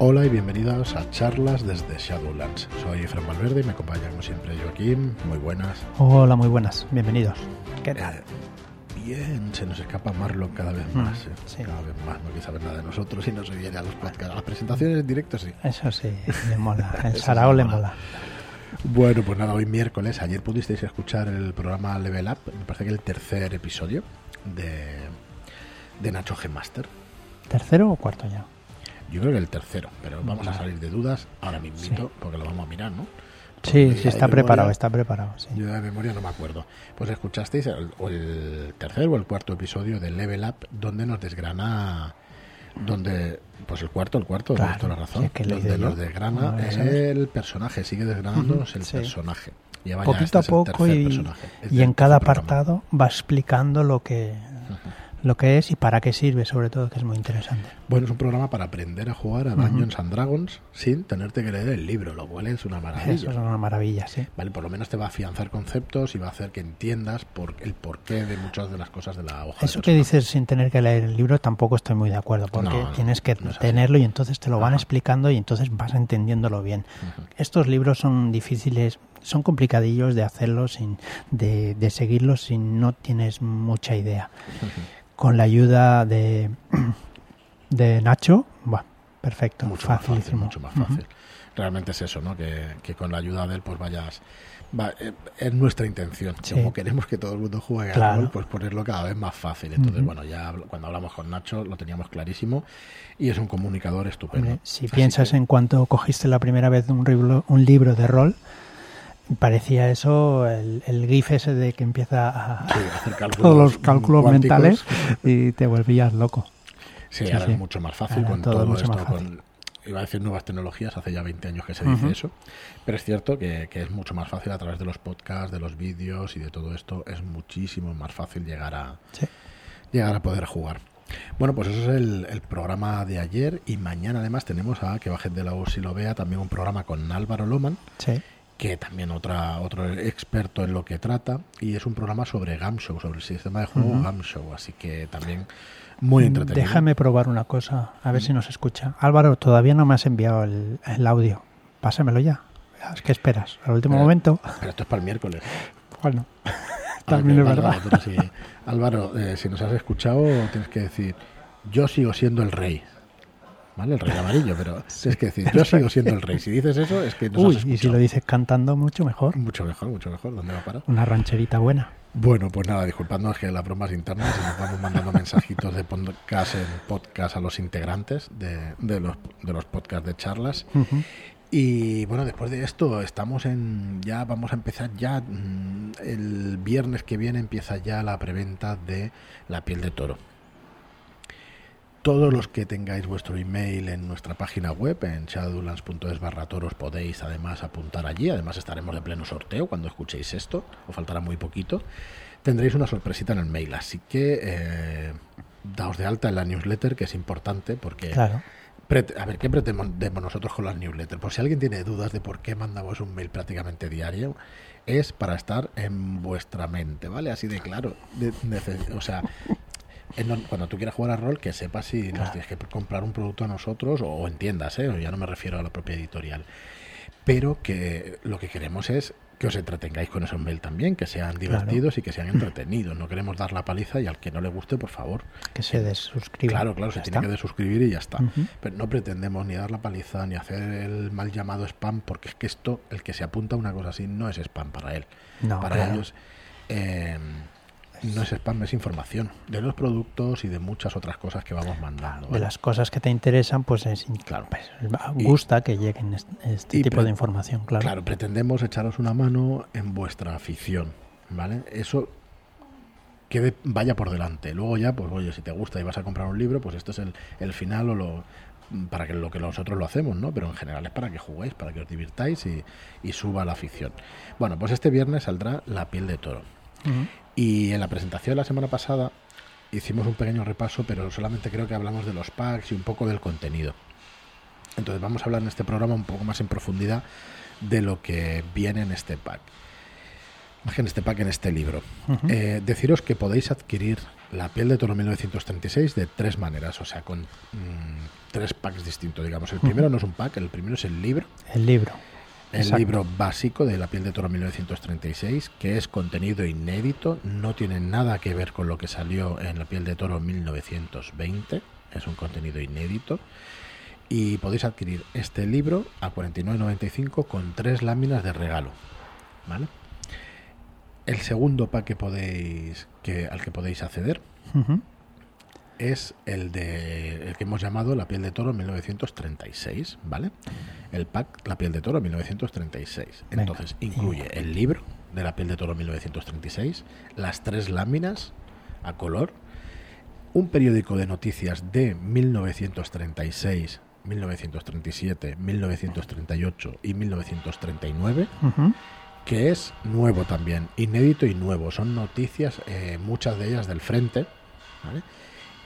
Hola y bienvenidos a charlas desde Shadowlands. Soy Fran Valverde y me acompaña como siempre Joaquín. Muy buenas. Hola, muy buenas. Bienvenidos. ¿Qué tal? Eh, bien, se nos escapa Marlon cada vez Mm, más. eh. sí. Cada vez más. No quiere saber nada de nosotros y no se viene a los podcasts. A las presentaciones en directo sí. Eso sí, le mola. El sarao le mola. mola. Bueno, pues nada, hoy miércoles. Ayer pudisteis escuchar el programa Level Up. Me parece que el tercer episodio de, de Nacho G Master. ¿Tercero o cuarto ya? Yo creo que el tercero, pero vamos a salir de dudas ahora mismito Sí. porque lo vamos a mirar, ¿no? Sí, Porque sí, está de preparado, está preparado. Sí. Yo de memoria no me acuerdo. Pues escuchasteis el, o el tercer o el cuarto episodio de Level Up donde nos desgrana donde pues el cuarto, el cuarto, Claro, toda la razón, sí, es que donde yo. nos desgrana sabes. el personaje, sigue desgranándonos el sí. personaje. Ya, Poquito este a poco y, personaje. Y en cada programa. apartado va explicando lo que, lo que es y para qué sirve, sobre todo, que es muy interesante. Bueno, es un programa para aprender a jugar a Dungeons and Dragons sin tenerte que leer el libro, lo cual es una maravilla. Eso es una maravilla, sí. Vale, por lo menos te va a afianzar conceptos y va a hacer que entiendas por, el porqué de muchas de las cosas de la hoja. Eso que dices sin tener que leer el libro tampoco estoy muy de acuerdo, porque No, no, tienes que no tenerlo y entonces te lo van explicando y entonces vas entendiéndolo bien. Estos libros son difíciles, son complicadillos de hacerlos, sin, de, de seguirlos si no tienes mucha idea. Con la ayuda de, de Nacho, bueno, perfecto, mucho más fácil, mucho más fácil. Realmente es eso, ¿no? Que, que con la ayuda de él, pues vayas. va- eh, es nuestra intención. Sí. Como queremos que todo el mundo juegue Claro. al rol, pues ponerlo cada vez más fácil. Entonces, bueno, ya cuando hablamos con Nacho lo teníamos clarísimo y es un comunicador estupendo. Hombre, si Así piensas que- en cuanto cogiste la primera vez un libro, un libro de rol, parecía eso el, el GIF ese de que empieza a Sí, hacer cálculos todos los cálculos cuánticos. mentales y te volvías loco. Sí, Sí, ahora sí. es mucho más fácil Ahora con todo todo, mucho esto, más fácil. con, iba a decir nuevas tecnologías, hace ya 20 años que se dice eso, pero es cierto que, que es mucho más fácil a través de los podcasts, de los vídeos y de todo esto, es muchísimo más fácil llegar a, Sí. llegar a poder jugar. Bueno, pues eso es el, el programa de ayer y mañana además tenemos a que bajen de la voz si lo vea también un programa con Álvaro Loman, Sí. Que también otra, otro experto en lo que trata, y es un programa sobre Gamshow, sobre el sistema de juego Ujú. Gamshow, así que también muy entretenido. Déjame probar una cosa, a ver si nos escucha. Álvaro, todavía no me has enviado el, el audio. Pásamelo ya. Es que esperas, al último Eh, momento. Pero esto es para el miércoles. Bueno, también es verdad. sí. Álvaro, eh, si nos has escuchado, tienes que decir, yo sigo siendo el rey. ¿Vale? El rey amarillo, pero tienes que decir, yo sigo siendo el rey. Si dices eso, es que nos Uy, has y si lo dices cantando, mucho mejor. Mucho mejor, mucho mejor. ¿Dónde va a parar? Una rancherita buena. Bueno, pues nada, disculpadnos que las bromas internas y nos vamos mandando mensajitos de podcast en podcast a los integrantes de, de los, de los podcasts de charlas. Y bueno, después de esto estamos en ya vamos a empezar ya mm, el viernes que viene empieza ya la preventa de La piel de toro. Todos los que tengáis vuestro email en nuestra página web en shadowlands.es barra toros podéis además apuntar allí. Además estaremos de pleno sorteo cuando escuchéis esto. Os faltará muy poquito. Tendréis una sorpresita en el mail. Así que eh, daos de alta en la newsletter que es importante porque Claro. A ver, ¿qué pretendemos nosotros con las newsletters? Por si alguien tiene dudas de por qué mandamos un mail prácticamente diario, es para estar en vuestra mente, ¿vale? Así de claro. De- o sea, cuando tú quieras jugar a rol, que sepas si nos tienes que comprar un producto a nosotros o entiendas, ¿eh? Ya no me refiero a la propia editorial. Pero que lo que queremos es que os entretengáis con esos mail también, que sean divertidos y que sean entretenidos. No queremos dar la paliza y al que no le guste, por favor, Que se desuscriba. Claro, claro, se tiene que desuscribir y ya está. Pero no pretendemos ni dar la paliza ni hacer el mal llamado spam, porque es que esto, el que se apunta a una cosa así, no es spam para él. No, para claro. ellos eh, no es spam, es información de los productos y de muchas otras cosas que vamos mandando. De las cosas que te interesan, pues es Claro. pues, Y- gusta que lleguen est- este tipo de información, claro. Claro, pretendemos echaros una mano en vuestra afición, ¿vale? Eso que vaya por delante. Luego ya, pues oye, si te gusta y vas a comprar un libro, pues esto es el, el final o lo para que lo que nosotros lo hacemos, ¿no? Pero en general es para que juguéis, para que os divirtáis y, y suba la afición. Bueno, pues este viernes saldrá La piel de toro. Y en la presentación de la semana pasada hicimos un pequeño repaso, pero solamente creo que hablamos de los packs y un poco del contenido. Entonces vamos a hablar en este programa un poco más en profundidad de lo que viene en este pack. en este pack, en este libro. Eh, deciros que podéis adquirir la piel de toro 1936 de tres maneras, o sea, con mm, tres packs distintos, digamos. El primero no es un pack, el primero es el libro. El libro. El libro básico de La piel de toro 1936, que es contenido inédito, no tiene nada que ver con lo que salió en La piel de toro 1920, es un contenido inédito. Y podéis adquirir este libro a 49.95 con tres láminas de regalo. ¿Vale? El segundo pack que podéis, que, al que podéis acceder es el de el que hemos llamado La piel de toro 1936, ¿vale? El pack La piel de toro 1936. Entonces, incluye el libro de La piel de toro 1936, las tres láminas a color, un periódico de noticias de 1936, 1937, 1938 y 1939. que es nuevo también, inédito y nuevo. Son noticias, eh, muchas de ellas del frente, ¿vale?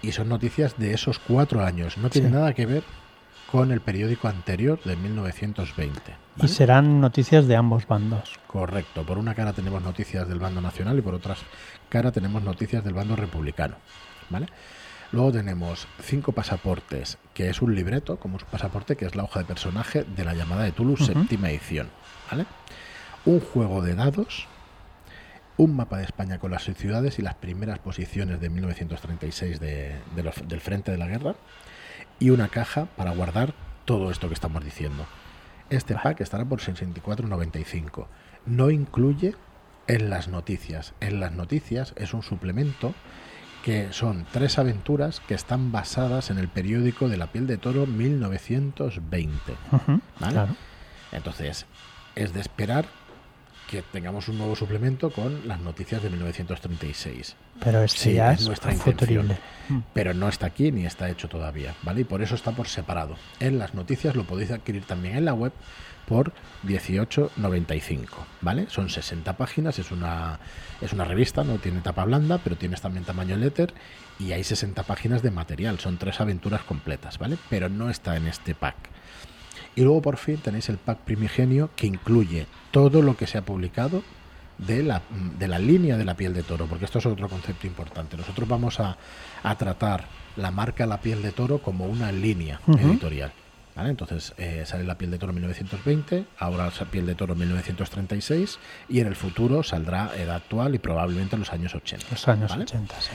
Y son noticias de esos cuatro años. No tiene nada que ver con el periódico anterior de 1920. Y serán noticias de ambos bandos. Correcto. Por una cara tenemos noticias del bando nacional y por otra cara tenemos noticias del bando republicano. ¿Vale? Luego tenemos cinco pasaportes, que es un libreto, como un pasaporte, que es la hoja de personaje de la llamada de Toulouse, séptima edición. ¿Vale? Un juego de dados, un mapa de España con las ciudades y las primeras posiciones de 1936 de, del frente de la guerra y una caja para guardar todo esto que estamos diciendo. Este pack estará por 64.95. No incluye en las noticias. En las noticias es un suplemento que son tres aventuras que están basadas en el periódico de la piel de toro 1920. Entonces, es de esperar que tengamos un nuevo suplemento con las noticias de 1936. Pero este ya es, nuestra futurible. Mm. Pero no está aquí ni está hecho todavía, ¿vale? Y por eso está por separado. En las noticias lo podéis adquirir también en la web por 18.95, ¿vale? Son 60 páginas, es una es una revista, no tiene tapa blanda, pero tienes también tamaño letter y hay 60 páginas de material, son tres aventuras completas, ¿vale? Pero no está en este pack. Y luego por fin tenéis el pack primigenio que incluye todo lo que se ha publicado de la, de la línea de la piel de toro, porque esto es otro concepto importante. Nosotros vamos a, tratar la marca La piel de toro como una línea editorial. Entonces eh, sale La piel de toro 1920, ahora la piel de toro 1936 y en el futuro saldrá Edad actual y probablemente en los años 80. Los años 80, sí.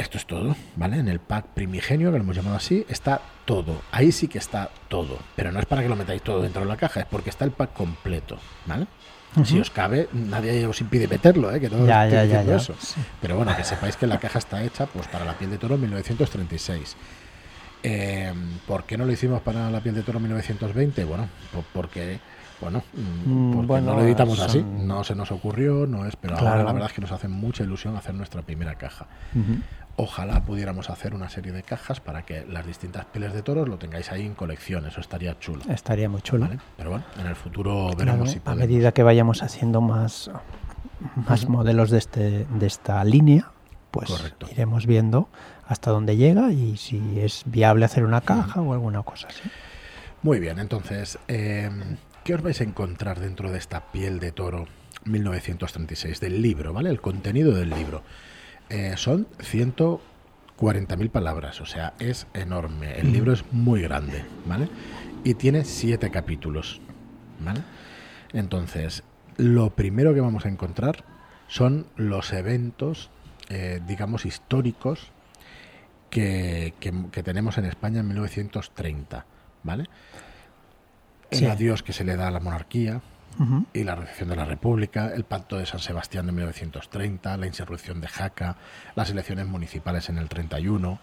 Esto es todo, ¿vale? En el pack primigenio, que lo hemos llamado así, está todo. Ahí sí que está todo. Pero no es para que lo metáis todo dentro de la caja, es porque está el pack completo, ¿vale? Si os cabe, nadie os impide meterlo, ¿eh? Que no ya, ya, ya, eso. Pero bueno, que sepáis que la caja está hecha pues para la piel de toro 1936. Eh, ¿Por qué no lo hicimos para la piel de toro 1920? Bueno, porque bueno, mm, porque no lo editamos así, no se nos ocurrió, no es, pero ahora la verdad es que nos hace mucha ilusión hacer nuestra primera caja. Ojalá pudiéramos hacer una serie de cajas para que las distintas pieles de toros lo tengáis ahí en colección, eso estaría chulo. Estaría muy chulo. Pero bueno, en el futuro veremos si A medida que vayamos haciendo más, más modelos de, este, de esta línea, pues iremos viendo hasta dónde llega y si es viable hacer una caja o alguna cosa así. Muy bien, entonces, em, ¿qué os vais a encontrar dentro de esta piel de toro 1936 del libro, ¿vale? El contenido del libro. Eh, son 140.000 palabras, o sea, es enorme. El libro es muy grande, ¿vale? Y tiene siete capítulos, ¿vale? Entonces, lo primero que vamos a encontrar son los eventos, eh, digamos, históricos que, que, tenemos en España en 1930, ¿vale? El adiós que se le da a la monarquía, y la recepción de la República, el Pacto de San Sebastián de 1930, la insurrección de Jaca, las elecciones municipales en el 31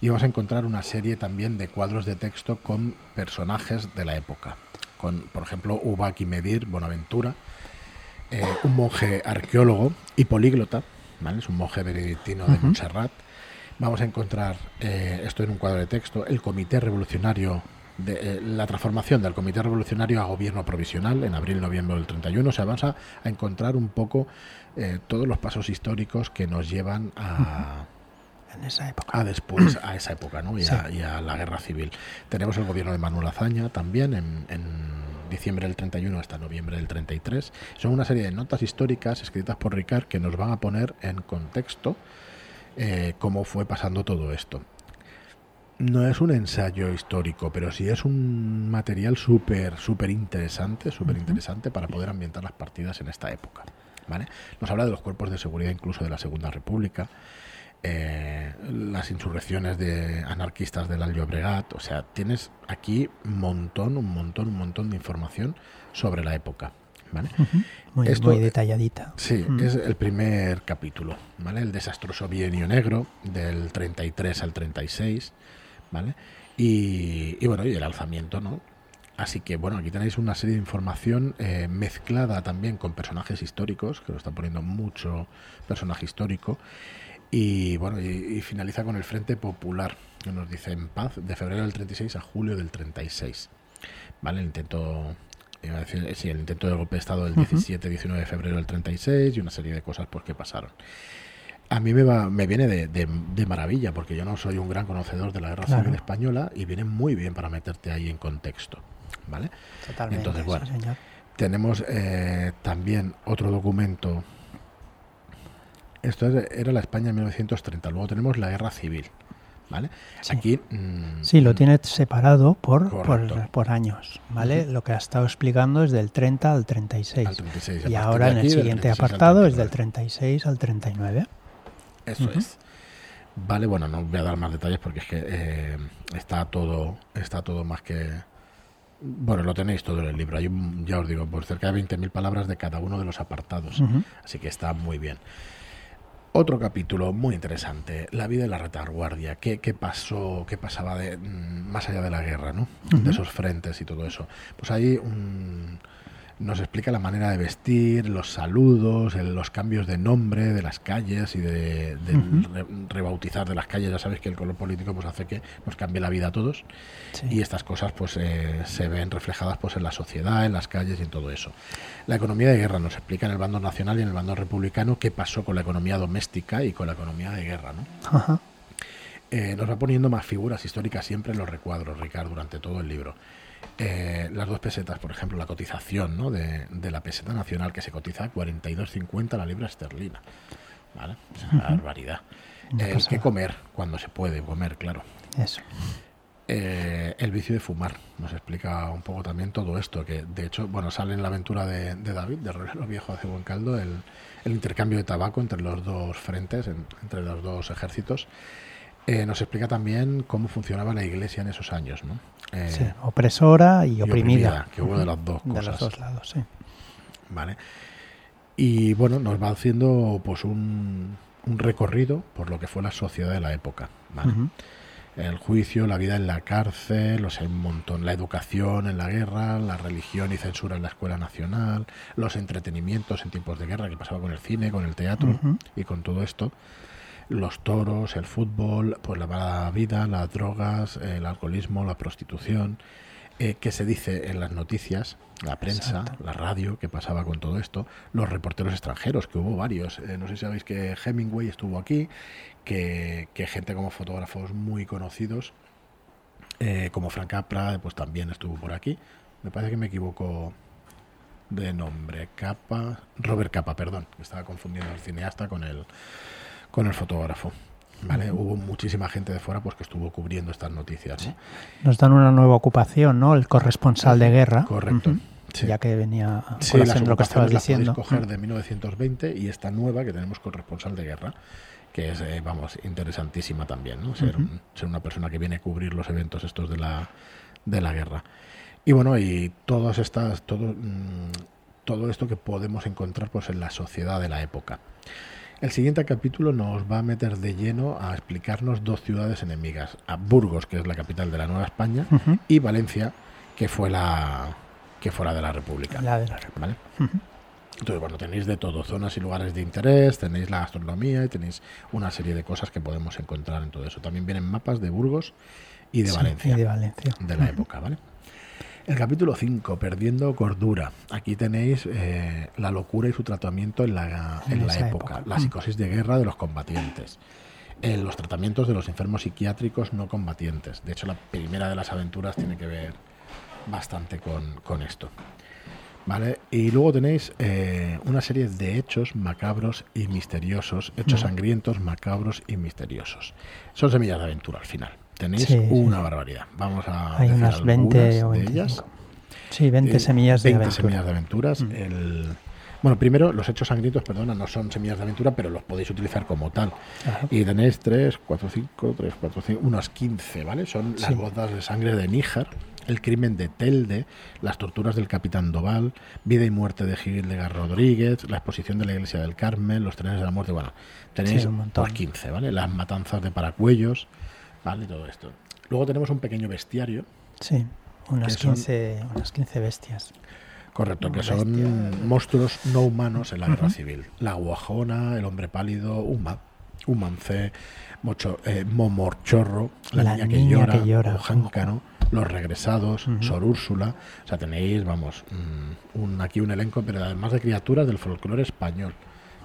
y vamos a encontrar una serie también de cuadros de texto con personajes de la época, con por ejemplo Ubaki Medir Bonaventura, eh, un monje arqueólogo y políglota, ¿vale? es un monje benedictino de Montserrat. Vamos a encontrar eh, esto en un cuadro de texto, el Comité Revolucionario de, eh, la transformación del Comité Revolucionario a gobierno provisional en abril-noviembre del 31. O sea, vamos a, encontrar un poco eh, todos los pasos históricos que nos llevan a... En esa época. A después, a esa época, ¿no? Y, a, la guerra civil. Tenemos el gobierno de Manuel Azaña también en, diciembre del 31 hasta noviembre del 33. Son una serie de notas históricas escritas por Ricard que nos van a poner en contexto eh, cómo fue pasando todo esto. No es un ensayo histórico, pero sí es un material súper, súper interesante, súper interesante para poder ambientar las partidas en esta época. ¿vale? Nos habla de los cuerpos de seguridad incluso de la Segunda República, eh, las insurrecciones de anarquistas del Llobregat, o sea, tienes aquí un montón, un montón, un montón de información sobre la época. ¿vale? muy, muy, detalladita. Sí, es el primer capítulo, ¿vale? El desastroso bienio negro del 33 al 36, ¿vale? Y, y bueno, y el alzamiento, ¿no? Así que bueno, aquí tenéis una serie de información eh, mezclada también con personajes históricos, que lo está poniendo mucho personaje histórico. Y bueno, y, finaliza con el Frente Popular, que nos dice en paz, de febrero del 36 a julio del 36. ¿Vale? El intento, decir, sí, el intento de golpe de Estado del 17-19 de febrero del 36 y una serie de cosas pues, que pasaron. A mí me, va, me viene de, de, maravilla, porque yo no soy un gran conocedor de la Guerra Civil Española y viene muy bien para meterte ahí en contexto. ¿vale? Entonces, bueno, tenemos eh, también otro documento. Esto era la España de 1930. Luego tenemos la Guerra Civil. ¿Vale? Aquí. Mm, sí, lo tiene separado por, por, años. ¿vale? Lo que ha estado explicando es del 30 al 36. y ahora en el siguiente apartado es del 36 al 39. Eso es. Vale, bueno, no voy a dar más detalles porque es que eh, está todo está todo más que bueno, lo tenéis todo en el libro. Hay, ya os digo, por cerca de 20.000 palabras de cada uno de los apartados. Así que está muy bien. Otro capítulo muy interesante, la vida de la retaguardia, qué, qué pasó, qué pasaba de, mm, más allá de la guerra, ¿no? De esos frentes y todo eso. Pues hay un, nos explica la manera de vestir, los saludos, los cambios de nombre de las calles y de, rebautizar de las calles. Ya sabes que el color político pues hace que nos cambie la vida a todos y estas cosas pues eh, se ven reflejadas pues en la sociedad, en las calles y en todo eso. La economía de guerra nos explica en el bando nacional y en el bando republicano qué pasó con la economía doméstica y con la economía de guerra, ¿no? Eh, nos va poniendo más figuras históricas siempre en los recuadros, Ricardo, durante todo el libro. Eh, las dos pesetas, por ejemplo, la cotización ¿no? de, la peseta nacional que se cotiza a 42.50 la libra esterlina. ¿Vale? barbaridad. El que comer, cuando se puede comer, claro. Eso. Eh, el vicio de fumar. Nos explica un poco también todo esto, que de hecho, bueno, sale en la aventura de, David, de Rolero Viejo hace buen caldo, el, intercambio de tabaco entre los dos frentes, entre los dos ejércitos. Eh, nos explica también cómo funcionaba la iglesia en esos años, ¿no? Eh, opresora y, oprimida. Que hubo de las dos cosas. De los dos lados, sí. Vale. Y bueno, nos va haciendo pues un, recorrido por lo que fue la sociedad de la época. El juicio, la vida en la cárcel, sea, un montón, la educación en la guerra, la religión y censura en la escuela nacional, los entretenimientos en tiempos de guerra, que pasaba con el cine, con el teatro y con todo esto los toros, el fútbol, pues la mala vida, las drogas, el alcoholismo, la prostitución, eh, que se dice en las noticias, la prensa, la radio, que pasaba con todo esto, los reporteros extranjeros, que hubo varios. Eh, no sé si sabéis que Hemingway estuvo aquí, que, gente como fotógrafos muy conocidos, eh, como Frank Capra, pues también estuvo por aquí. Me parece que me equivoco de nombre. Capa, Robert Capa, perdón, estaba confundiendo al cineasta con el con el fotógrafo. ¿Vale? Hubo muchísima gente de fuera pues que estuvo cubriendo estas noticias. Nos dan una nueva ocupación, ¿no? El corresponsal de guerra. Correcto. Ya que venía sí, lo que estabas diciendo. coger de 1920 y esta nueva que tenemos corresponsal de guerra, que es, eh, vamos, interesantísima también, ¿no? Ser, ser, una persona que viene a cubrir los eventos estos de la, de la guerra. Y bueno, y todas estas, todo, mm, todo esto que podemos encontrar pues en la sociedad de la época. El siguiente capítulo nos va a meter de lleno a explicarnos dos ciudades enemigas, a Burgos, que es la capital de la Nueva España, y Valencia, que fue la que fuera de la República. La de la República. Entonces, bueno, tenéis de todo, zonas y lugares de interés, tenéis la gastronomía y tenéis una serie de cosas que podemos encontrar en todo eso. También vienen mapas de Burgos y de Valencia. Y de Valencia. De la época, ¿vale? El capítulo 5, Perdiendo Cordura. Aquí tenéis eh, la locura y su tratamiento en la, en la época, la psicosis de guerra de los combatientes, en los tratamientos de los enfermos psiquiátricos no combatientes. De hecho, la primera de las aventuras tiene que ver bastante con, con esto. ¿Vale? Y luego tenéis eh, una serie de hechos macabros y misteriosos, hechos sangrientos, macabros y misteriosos. Son semillas de aventura al final. Tenéis Sí, una sí. barbaridad. Vamos a Hay decir unas 20 o algunas de 25. ellas. Sí, 20 Eh, semillas de 20 aventura. semillas de aventuras. Mm. El, bueno, primero, los hechos sangrientos, perdona, no son semillas de aventura, pero los podéis utilizar como tal. Y tenéis 3, 4, 5, 3, 4, 5, unos 15, ¿vale? Son las bodas de sangre de Níjar, el crimen de Telde, las torturas del capitán Doval, vida y muerte de Gildegar Rodríguez, la exposición de la iglesia del Carmen, los trenes de la muerte, bueno, tenéis Sí, un montón. pues 15, ¿vale? Las matanzas de Paracuellos, ¿vale? Todo esto. Luego tenemos un pequeño bestiario, Sí, unas que son- 15, unas 15 bestias. correcto, que son bestia. monstruos no humanos en la guerra civil. La guajona, el hombre pálido, Uma, Umancé, Mocho, eh, Momorchorro, la, La niña, que niña llora, que llora. Ojáncano, los regresados, Ujú. Sor Úrsula. O sea, tenéis, vamos, mm, un, aquí un elenco, pero además de criaturas del folclore español,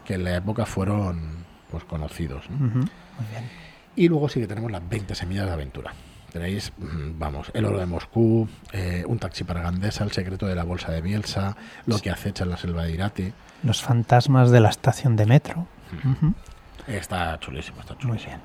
que en la época fueron pues conocidos. Muy bien. Y luego sí que tenemos las 20 semillas de aventura. Tenéis, mm, vamos, el oro de Moscú, eh, un taxi para Gandesa, el secreto de la bolsa de Bielsa, lo que acecha en la selva de Irati. Los fantasmas de la estación de metro. Ujú, Está chulísimo, está Muy chulísimo. bien.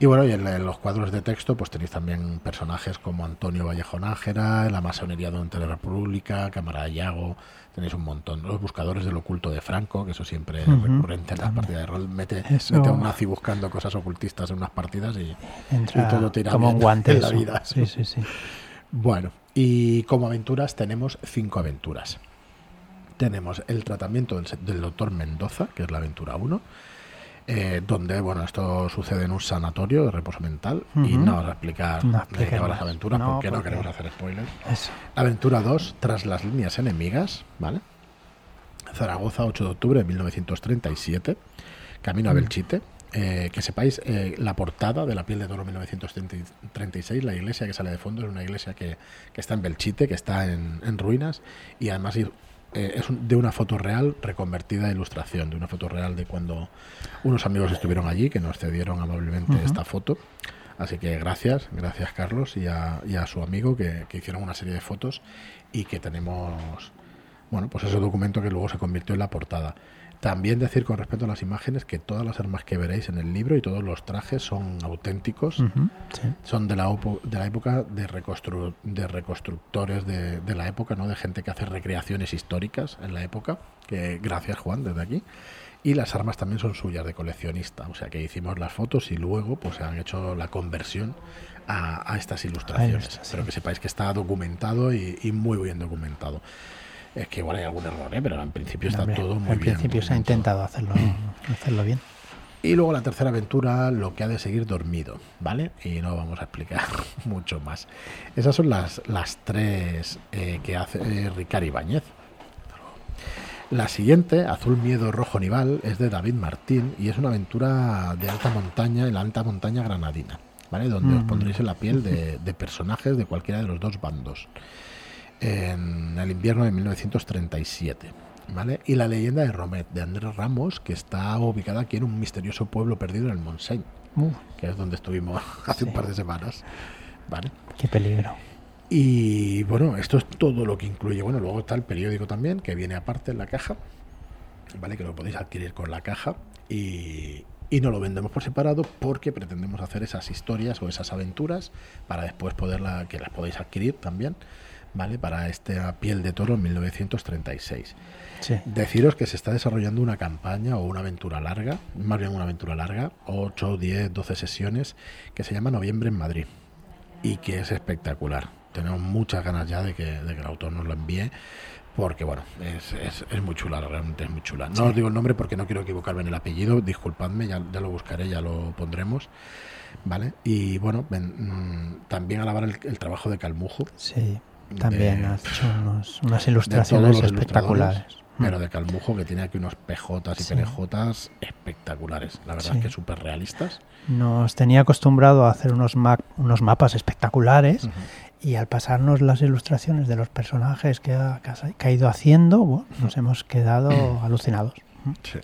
Y bueno, y en, en los cuadros de texto pues tenéis también personajes como Antonio Vallejo Nájera, la masonería durante la República, Cámara de Yago, tenéis un montón. Los buscadores del oculto de Franco, que eso siempre es recurrente en las partidas de rol. Mete, Eso- mete a un nazi buscando cosas ocultistas en unas partidas y, Entra y todo tira como un guante en la vida. Sí, sí, sí. Bueno, y como aventuras tenemos cinco aventuras. Tenemos el tratamiento del, del doctor Mendoza, que es la aventura 1, eh, donde, bueno, esto sucede en un sanatorio de reposo mental y no vamos a explicar No de qué van las aventuras No, porque no porque- queremos hacer spoilers. Eso. Aventura 2, tras las líneas enemigas, ¿vale? Zaragoza, 8 de octubre de 1937, camino a Mm. Belchite. Eh, que sepáis, eh, la portada de La piel de toro 1936, la iglesia que sale de fondo, es una iglesia que, que está en Belchite, que está en, en ruinas, y además eh, es de una foto real reconvertida a ilustración, de una foto real de cuando unos amigos estuvieron allí, que nos cedieron amablemente esta foto. Así que gracias, gracias Carlos y a, y a su amigo que, que hicieron una serie de fotos y que tenemos, bueno, pues ese documento que luego se convirtió en la portada. También decir con respecto a las imágenes que todas las armas que veréis en el libro y todos los trajes son auténticos, sí. son de la, opo- de la época de, reconstru- de reconstructores de, de la época, ¿no? de gente que hace recreaciones históricas en la época, que gracias Juan desde aquí. Y las armas también son suyas de coleccionista, o sea que hicimos las fotos y luego pues se han hecho la conversión a, a estas ilustraciones. Pero que sepáis que está documentado y, y muy bien documentado. Es que igual hay algún error, ¿eh? pero en principio está Hombre, todo muy en bien. principio se ha intentado hacerlo, hacerlo bien. Y luego la tercera aventura, lo que ha de seguir dormido, ¿vale? Y no vamos a explicar mucho más. Esas son las, las tres eh, que hace eh, Ricard Ibáñez. La siguiente, Azul Miedo Rojo Nival, es de David Martín y es una aventura de alta montaña, en la alta montaña granadina, ¿vale? Donde os Mm. pondréis en la piel de, de personajes de cualquiera de los dos bandos. En el invierno de 1937. ¿Vale? Y la leyenda de Romet, de Andrés Ramos, que está ubicada aquí en un misterioso pueblo perdido en el Montseny, Uh, que es donde estuvimos hace un par de semanas. ¿Vale? qué peligro. Y bueno, esto es todo lo que incluye. Bueno, luego está el periódico también, que viene aparte en la caja, ¿vale? Que lo podéis adquirir con la caja y, y no lo vendemos por separado porque pretendemos hacer esas historias o esas aventuras para después poderla, que las podéis adquirir también, ¿vale? Para esta piel de toro en 1936. Sí. Deciros que se está desarrollando una campaña o una aventura larga, más bien una aventura larga, 8, 10, 12 sesiones, que se llama Noviembre en Madrid y que es espectacular. Tenemos muchas ganas ya de que, de que el autor nos lo envíe, porque bueno, es, es, es muy chula, realmente es muy chula. No Sí. os digo el nombre porque no quiero equivocarme en el apellido, disculpadme, ya, ya lo buscaré, ya lo pondremos. ¿Vale? Y bueno, ven, mm, también alabar el, el trabajo de Calmujo, Sí, también de- has hecho unos- unas ilustraciones espectaculares. pero de Calmujo que tiene aquí unos PJs y Sí. PNJs espectaculares, la verdad Sí. es que súper realistas. Nos tenía acostumbrado a hacer unos, ma- unos mapas espectaculares y al pasarnos las ilustraciones de los personajes que ha, que ha- que ha ido haciendo, bueno, nos hemos quedado alucinados. Sí.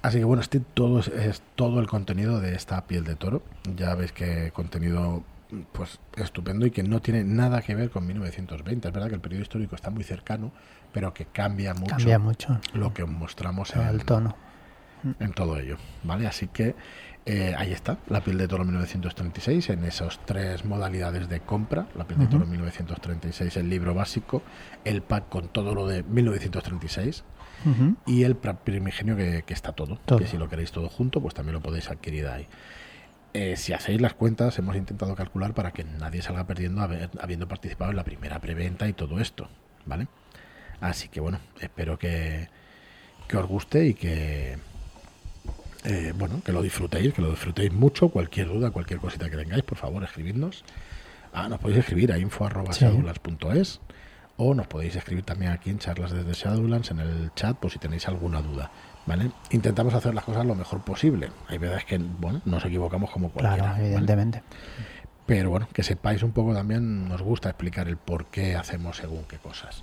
Así que bueno, este todo es, es todo el contenido de esta piel de toro. Ya veis que contenido pues estupendo y que no tiene nada que ver con 1920. Es verdad que el periodo histórico está muy cercano, pero que cambia mucho, Cambia mucho lo que mostramos el en, tono. en todo ello, ¿vale? Así que eh, ahí está, la piel de toro 1936, en esas tres modalidades de compra, la piel de toro 1936, el libro básico, el pack con todo lo de 1936 Ujú. y el primigenio que, que está todo, Todo. que si lo queréis todo junto, pues también lo podéis adquirir ahí. Eh, si hacéis las cuentas, hemos intentado calcular para que nadie salga perdiendo haber- habiendo participado en la primera preventa y todo esto, ¿vale? Así que bueno, espero que, que os guste y que eh, bueno, que lo disfrutéis, que lo disfrutéis mucho. Cualquier duda, cualquier cosita que tengáis, por favor, escribidnos. Ah, nos podéis escribir a info.shadowlands.es o nos podéis escribir también aquí en charlas desde Shadowlands en el chat por si tenéis alguna duda. ¿Vale? Intentamos hacer las cosas lo mejor posible. Hay veces que bueno, nos equivocamos como cualquiera. Claro, ¿vale? evidentemente. Pero bueno, que sepáis un poco también, nos gusta explicar el por qué hacemos según qué cosas.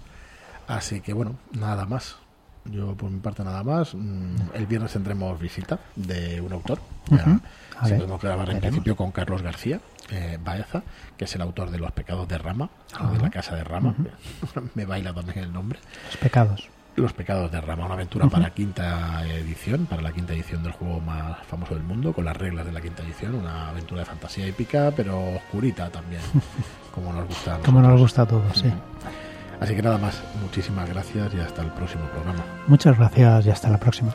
Así que bueno, nada más. Yo por mi parte nada más. Mm, El viernes tendremos visita de un autor. A sí ver, podemos grabar en principio con Carlos García eh, Baeza, que es el autor de Los pecados de Rama, o de la casa de Rama. Me baila también el nombre. Los pecados. Los pecados de Rama, una aventura para quinta edición, para la quinta edición del juego más famoso del mundo, con las reglas de la quinta edición, una aventura de fantasía épica, pero oscurita también, como nos gusta. a Como nos gusta a todos, sí. Así que nada más, muchísimas gracias y hasta el próximo programa. Muchas gracias y hasta la próxima.